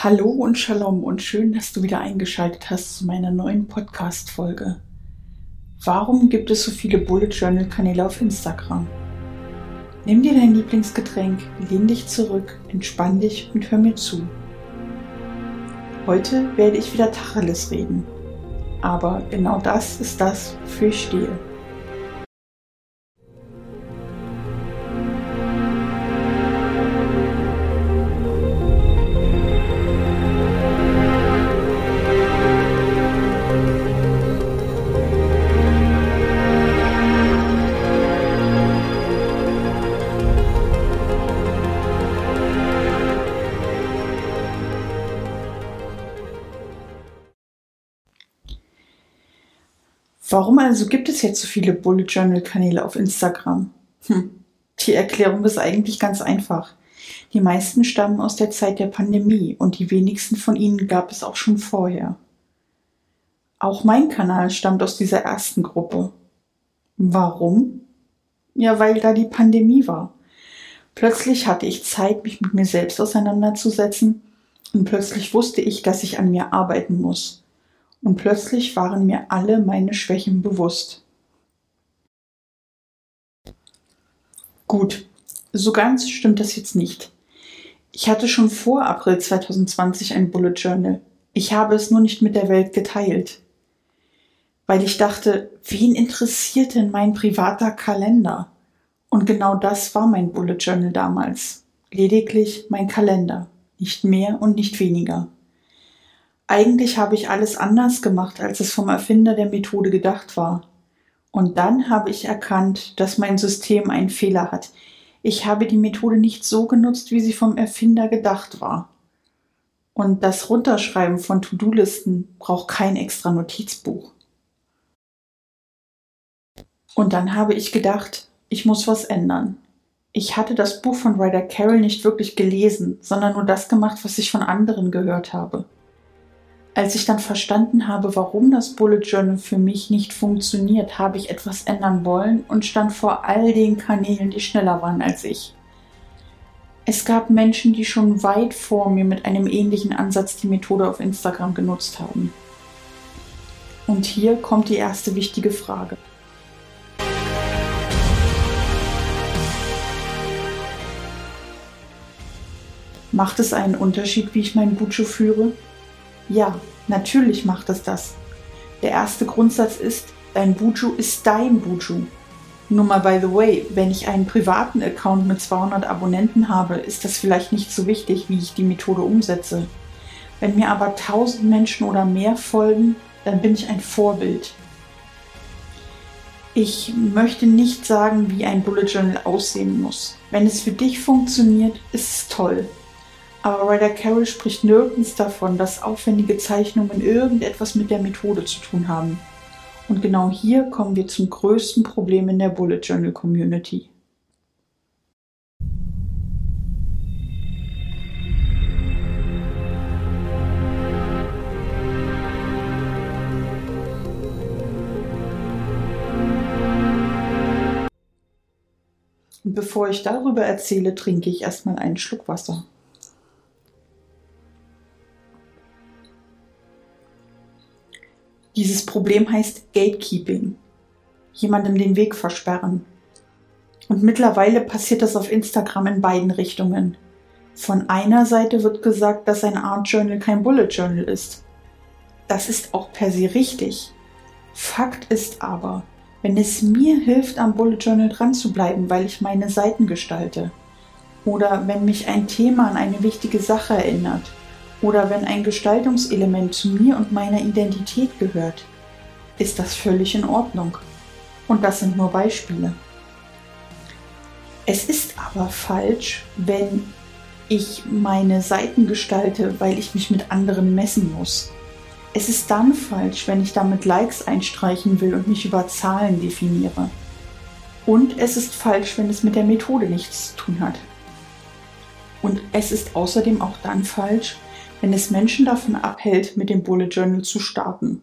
Hallo und Shalom und schön, dass du wieder eingeschaltet hast zu meiner neuen Podcast-Folge. Warum gibt es so viele Bullet Journal Kanäle auf Instagram? Nimm dir dein Lieblingsgetränk, lehn dich zurück, entspann dich und hör mir zu. Heute werde ich wieder Tacheles reden. Aber genau das ist das, wofür ich stehe. Also gibt es jetzt so viele Bullet Journal Kanäle auf Instagram? Hm. Die Erklärung ist eigentlich ganz einfach. Die meisten stammen aus der Zeit der Pandemie und die wenigsten von ihnen gab es auch schon vorher. Auch mein Kanal stammt aus dieser ersten Gruppe. Warum? Ja, weil da die Pandemie war. Plötzlich hatte ich Zeit, mich mit mir selbst auseinanderzusetzen und plötzlich wusste ich, dass ich an mir arbeiten muss und plötzlich waren mir alle meine Schwächen bewusst. Gut, so ganz stimmt das jetzt nicht. Ich hatte schon vor April 2020 ein Bullet Journal. Ich habe es nur nicht mit der Welt geteilt. Weil ich dachte, wen interessiert denn mein privater Kalender? Und genau das war mein Bullet Journal damals. Lediglich mein Kalender. Nicht mehr und nicht weniger. Eigentlich habe ich alles anders gemacht, als es vom Erfinder der Methode gedacht war. Und dann habe ich erkannt, dass mein System einen Fehler hat. Ich habe die Methode nicht so genutzt, wie sie vom Erfinder gedacht war. Und das Runterschreiben von To-Do-Listen braucht kein extra Notizbuch. Und dann habe ich gedacht, ich muss was ändern. Ich hatte das Buch von Ryder Carroll nicht wirklich gelesen, sondern nur das gemacht, was ich von anderen gehört habe. Als ich dann verstanden habe, warum das Bullet Journal für mich nicht funktioniert, habe ich etwas ändern wollen und stand vor all den Kanälen, die schneller waren als ich. Es gab Menschen, die schon weit vor mir mit einem ähnlichen Ansatz die Methode auf Instagram genutzt haben. Und hier kommt die erste wichtige Frage. Macht es einen Unterschied, wie ich mein Bucho führe? Ja, natürlich macht es das. Der erste Grundsatz ist, dein Buju ist dein Buju. Nur mal by the way, wenn ich einen privaten Account mit 200 Abonnenten habe, ist das vielleicht nicht so wichtig, wie ich die Methode umsetze. Wenn mir aber 1000 Menschen oder mehr folgen, dann bin ich ein Vorbild. Ich möchte nicht sagen, wie ein Bullet Journal aussehen muss. Wenn es für dich funktioniert, ist es toll. Aber Ryder Carroll spricht nirgends davon, dass aufwendige Zeichnungen irgendetwas mit der Methode zu tun haben. Und genau hier kommen wir zum größten Problem in der Bullet Journal Community. Und bevor ich darüber erzähle, trinke ich erstmal einen Schluck Wasser. Dieses Problem heißt Gatekeeping. Jemandem den Weg versperren. Und mittlerweile passiert das auf Instagram in beiden Richtungen. Von einer Seite wird gesagt, dass ein Art Journal kein Bullet Journal ist. Das ist auch per se richtig. Fakt ist aber, wenn es mir hilft, am Bullet Journal dran zu bleiben, weil ich meine Seiten gestalte, oder wenn mich ein Thema an eine wichtige Sache erinnert, oder wenn ein Gestaltungselement zu mir und meiner Identität gehört, ist das völlig in Ordnung. Und das sind nur Beispiele. Es ist aber falsch, wenn ich meine Seiten gestalte, weil ich mich mit anderen messen muss. Es ist dann falsch, wenn ich damit Likes einstreichen will und mich über Zahlen definiere. Und es ist falsch, wenn es mit der Methode nichts zu tun hat. Und es ist außerdem auch dann falsch, wenn es Menschen davon abhält, mit dem Bullet Journal zu starten.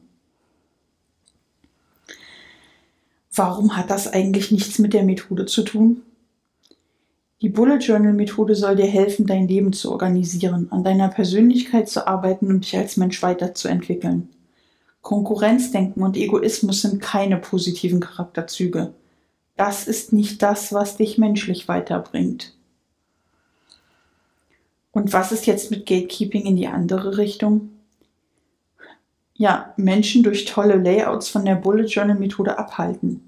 Warum hat das eigentlich nichts mit der Methode zu tun? Die Bullet Journal Methode soll dir helfen, dein Leben zu organisieren, an deiner Persönlichkeit zu arbeiten und dich als Mensch weiterzuentwickeln. Konkurrenzdenken und Egoismus sind keine positiven Charakterzüge. Das ist nicht das, was dich menschlich weiterbringt. Und was ist jetzt mit Gatekeeping in die andere Richtung? Ja, Menschen durch tolle Layouts von der Bullet Journal Methode abhalten.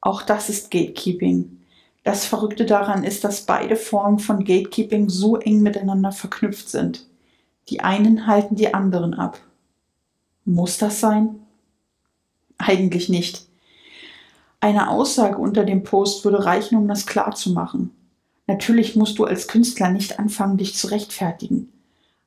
Auch das ist Gatekeeping. Das Verrückte daran ist, dass beide Formen von Gatekeeping so eng miteinander verknüpft sind. Die einen halten die anderen ab. Muss das sein? Eigentlich nicht. Eine Aussage unter dem Post würde reichen, um das klar zu machen. Natürlich musst du als Künstler nicht anfangen, dich zu rechtfertigen.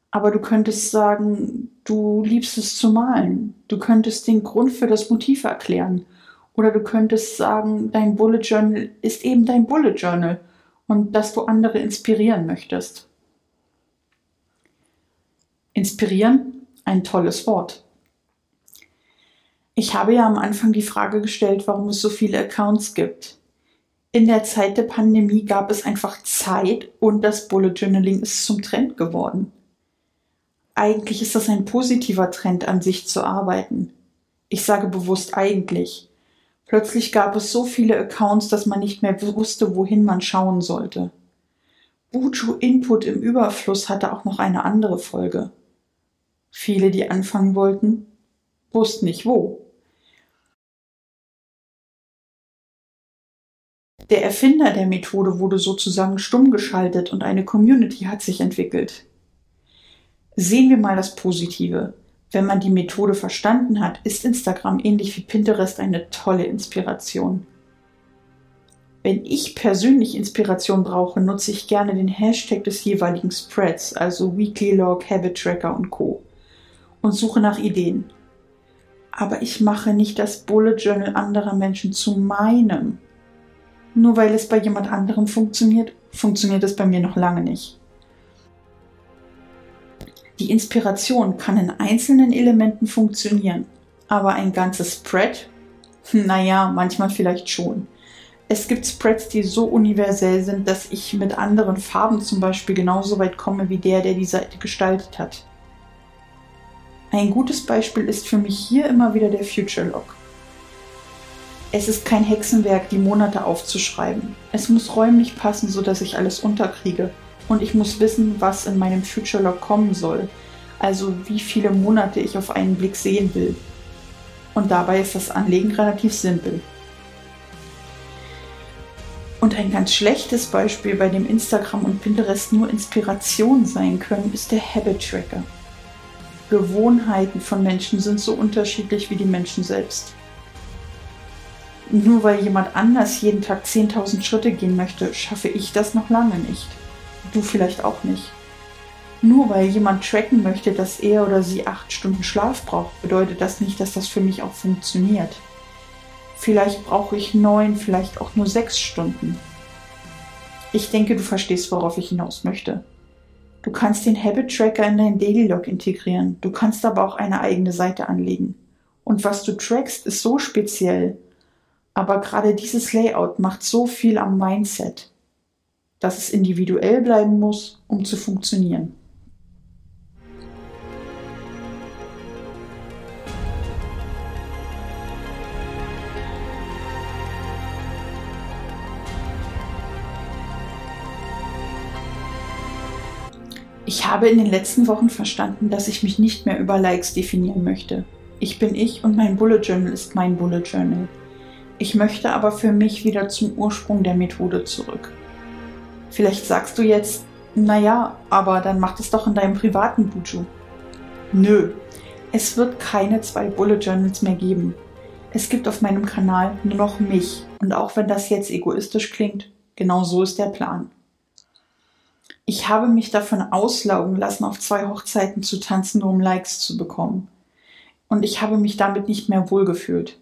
Aber du könntest sagen, du liebst es zu malen. Du könntest den Grund für das Motiv erklären. Oder du könntest sagen, dein Bullet Journal ist eben dein Bullet Journal und dass du andere inspirieren möchtest. Inspirieren, ein tolles Wort. Ich habe ja am Anfang die Frage gestellt, warum es so viele Accounts gibt in der Zeit der Pandemie gab es einfach Zeit und das Bullet Journaling ist zum Trend geworden. Eigentlich ist das ein positiver Trend an sich zu arbeiten. Ich sage bewusst eigentlich. Plötzlich gab es so viele Accounts, dass man nicht mehr wusste, wohin man schauen sollte. Buju Input im Überfluss hatte auch noch eine andere Folge. Viele, die anfangen wollten, wussten nicht wo. Der Erfinder der Methode wurde sozusagen stumm geschaltet und eine Community hat sich entwickelt. Sehen wir mal das Positive. Wenn man die Methode verstanden hat, ist Instagram ähnlich wie Pinterest eine tolle Inspiration. Wenn ich persönlich Inspiration brauche, nutze ich gerne den Hashtag des jeweiligen Spreads, also Weekly Log, Habit Tracker und Co. und suche nach Ideen. Aber ich mache nicht das Bullet Journal anderer Menschen zu meinem. Nur weil es bei jemand anderem funktioniert, funktioniert es bei mir noch lange nicht. Die Inspiration kann in einzelnen Elementen funktionieren, aber ein ganzes Spread? Naja, manchmal vielleicht schon. Es gibt Spreads, die so universell sind, dass ich mit anderen Farben zum Beispiel genauso weit komme wie der, der die Seite gestaltet hat. Ein gutes Beispiel ist für mich hier immer wieder der Future Log. Es ist kein Hexenwerk, die Monate aufzuschreiben. Es muss räumlich passen, sodass ich alles unterkriege. Und ich muss wissen, was in meinem Future Log kommen soll. Also wie viele Monate ich auf einen Blick sehen will. Und dabei ist das Anlegen relativ simpel. Und ein ganz schlechtes Beispiel, bei dem Instagram und Pinterest nur Inspiration sein können, ist der Habit Tracker. Gewohnheiten von Menschen sind so unterschiedlich wie die Menschen selbst. Nur weil jemand anders jeden Tag 10.000 Schritte gehen möchte, schaffe ich das noch lange nicht. Du vielleicht auch nicht. Nur weil jemand tracken möchte, dass er oder sie acht Stunden Schlaf braucht, bedeutet das nicht, dass das für mich auch funktioniert. Vielleicht brauche ich neun, vielleicht auch nur sechs Stunden. Ich denke, du verstehst, worauf ich hinaus möchte. Du kannst den Habit Tracker in dein Daily Log integrieren. Du kannst aber auch eine eigene Seite anlegen. Und was du trackst, ist so speziell, aber gerade dieses Layout macht so viel am Mindset, dass es individuell bleiben muss, um zu funktionieren. Ich habe in den letzten Wochen verstanden, dass ich mich nicht mehr über Likes definieren möchte. Ich bin ich und mein Bullet Journal ist mein Bullet Journal. Ich möchte aber für mich wieder zum Ursprung der Methode zurück. Vielleicht sagst du jetzt, naja, aber dann mach es doch in deinem privaten Buju. Nö, es wird keine zwei Bullet Journals mehr geben. Es gibt auf meinem Kanal nur noch mich. Und auch wenn das jetzt egoistisch klingt, genau so ist der Plan. Ich habe mich davon auslaugen lassen, auf zwei Hochzeiten zu tanzen, nur um Likes zu bekommen. Und ich habe mich damit nicht mehr wohlgefühlt.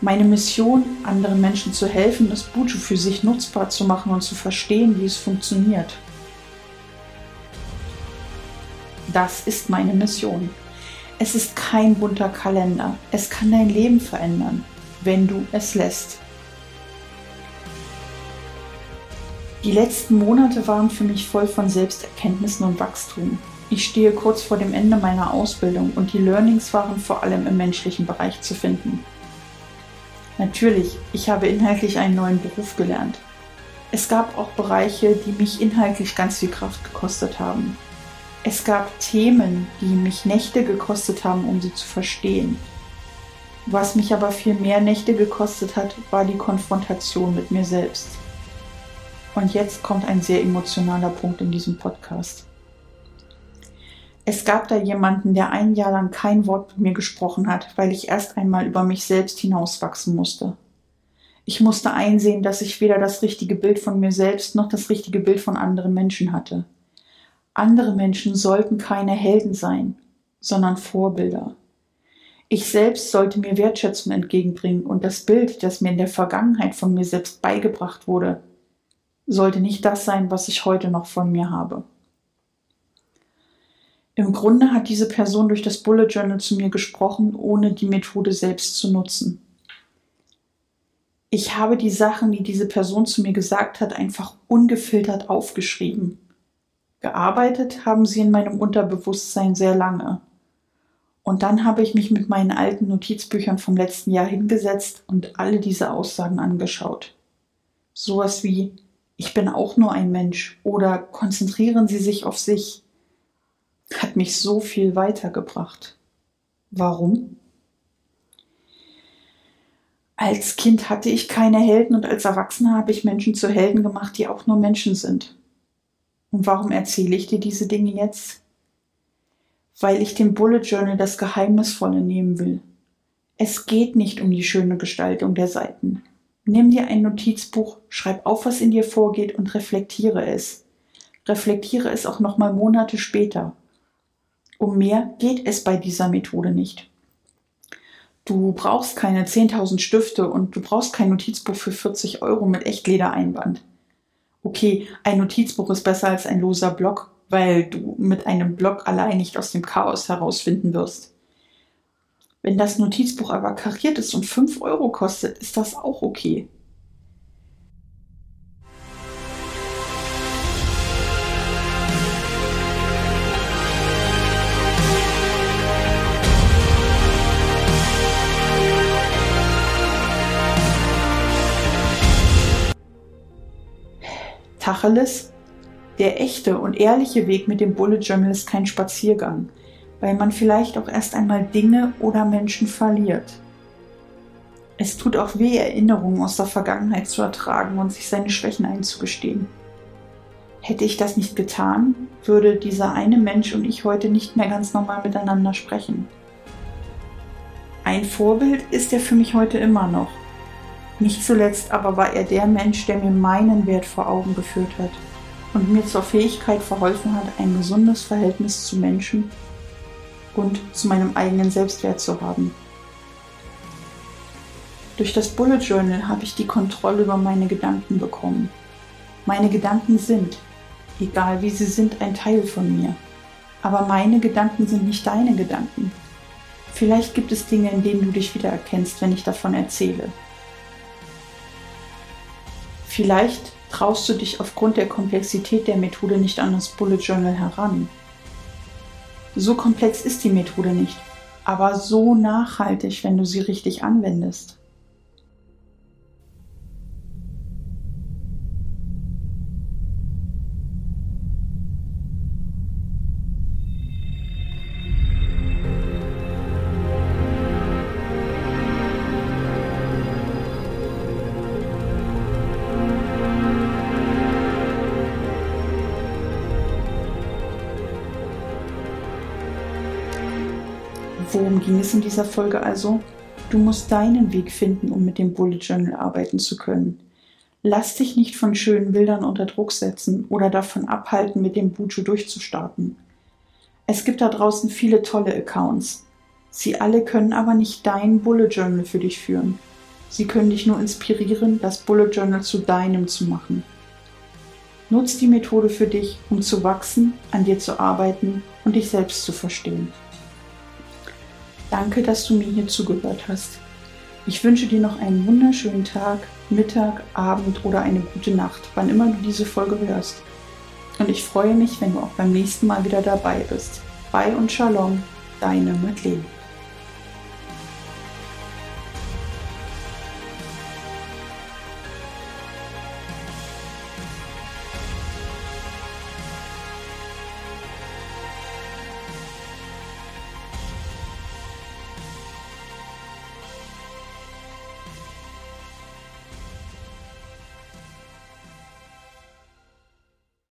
Meine Mission, anderen Menschen zu helfen, das Buju für sich nutzbar zu machen und zu verstehen, wie es funktioniert. Das ist meine Mission. Es ist kein bunter Kalender. Es kann dein Leben verändern, wenn du es lässt. Die letzten Monate waren für mich voll von Selbsterkenntnissen und Wachstum. Ich stehe kurz vor dem Ende meiner Ausbildung und die Learnings waren vor allem im menschlichen Bereich zu finden. Natürlich, ich habe inhaltlich einen neuen Beruf gelernt. Es gab auch Bereiche, die mich inhaltlich ganz viel Kraft gekostet haben. Es gab Themen, die mich Nächte gekostet haben, um sie zu verstehen. Was mich aber viel mehr Nächte gekostet hat, war die Konfrontation mit mir selbst. Und jetzt kommt ein sehr emotionaler Punkt in diesem Podcast. Es gab da jemanden, der ein Jahr lang kein Wort mit mir gesprochen hat, weil ich erst einmal über mich selbst hinauswachsen musste. Ich musste einsehen, dass ich weder das richtige Bild von mir selbst noch das richtige Bild von anderen Menschen hatte. Andere Menschen sollten keine Helden sein, sondern Vorbilder. Ich selbst sollte mir Wertschätzung entgegenbringen und das Bild, das mir in der Vergangenheit von mir selbst beigebracht wurde, sollte nicht das sein, was ich heute noch von mir habe. Im Grunde hat diese Person durch das Bullet Journal zu mir gesprochen, ohne die Methode selbst zu nutzen. Ich habe die Sachen, die diese Person zu mir gesagt hat, einfach ungefiltert aufgeschrieben. Gearbeitet haben sie in meinem Unterbewusstsein sehr lange. Und dann habe ich mich mit meinen alten Notizbüchern vom letzten Jahr hingesetzt und alle diese Aussagen angeschaut. Sowas wie, ich bin auch nur ein Mensch oder konzentrieren Sie sich auf sich hat mich so viel weitergebracht. Warum? Als Kind hatte ich keine Helden und als Erwachsener habe ich Menschen zu Helden gemacht, die auch nur Menschen sind. Und warum erzähle ich dir diese Dinge jetzt? Weil ich dem Bullet Journal das Geheimnisvolle nehmen will. Es geht nicht um die schöne Gestaltung der Seiten. Nimm dir ein Notizbuch, schreib auf, was in dir vorgeht und reflektiere es. Reflektiere es auch nochmal Monate später. Um mehr geht es bei dieser Methode nicht. Du brauchst keine 10.000 Stifte und du brauchst kein Notizbuch für 40 Euro mit Echtledereinband. Okay, ein Notizbuch ist besser als ein loser Block, weil du mit einem Block allein nicht aus dem Chaos herausfinden wirst. Wenn das Notizbuch aber kariert ist und 5 Euro kostet, ist das auch okay. Tacheles, der echte und ehrliche Weg mit dem Bullet Journal ist kein Spaziergang, weil man vielleicht auch erst einmal Dinge oder Menschen verliert. Es tut auch weh, Erinnerungen aus der Vergangenheit zu ertragen und sich seine Schwächen einzugestehen. Hätte ich das nicht getan, würde dieser eine Mensch und ich heute nicht mehr ganz normal miteinander sprechen. Ein Vorbild ist er für mich heute immer noch. Nicht zuletzt aber war er der Mensch, der mir meinen Wert vor Augen geführt hat und mir zur Fähigkeit verholfen hat, ein gesundes Verhältnis zu Menschen und zu meinem eigenen Selbstwert zu haben. Durch das Bullet Journal habe ich die Kontrolle über meine Gedanken bekommen. Meine Gedanken sind, egal wie sie sind, ein Teil von mir. Aber meine Gedanken sind nicht deine Gedanken. Vielleicht gibt es Dinge, in denen du dich wiedererkennst, wenn ich davon erzähle. Vielleicht traust du dich aufgrund der Komplexität der Methode nicht an das Bullet Journal heran. So komplex ist die Methode nicht, aber so nachhaltig, wenn du sie richtig anwendest. Worum ging es in dieser Folge also? Du musst deinen Weg finden, um mit dem Bullet Journal arbeiten zu können. Lass dich nicht von schönen Bildern unter Druck setzen oder davon abhalten, mit dem Buju durchzustarten. Es gibt da draußen viele tolle Accounts. Sie alle können aber nicht dein Bullet Journal für dich führen. Sie können dich nur inspirieren, das Bullet Journal zu deinem zu machen. Nutz die Methode für dich, um zu wachsen, an dir zu arbeiten und dich selbst zu verstehen. Danke, dass du mir hier zugehört hast. Ich wünsche dir noch einen wunderschönen Tag, Mittag, Abend oder eine gute Nacht, wann immer du diese Folge hörst. Und ich freue mich, wenn du auch beim nächsten Mal wieder dabei bist. Bye und Shalom, deine Madeleine.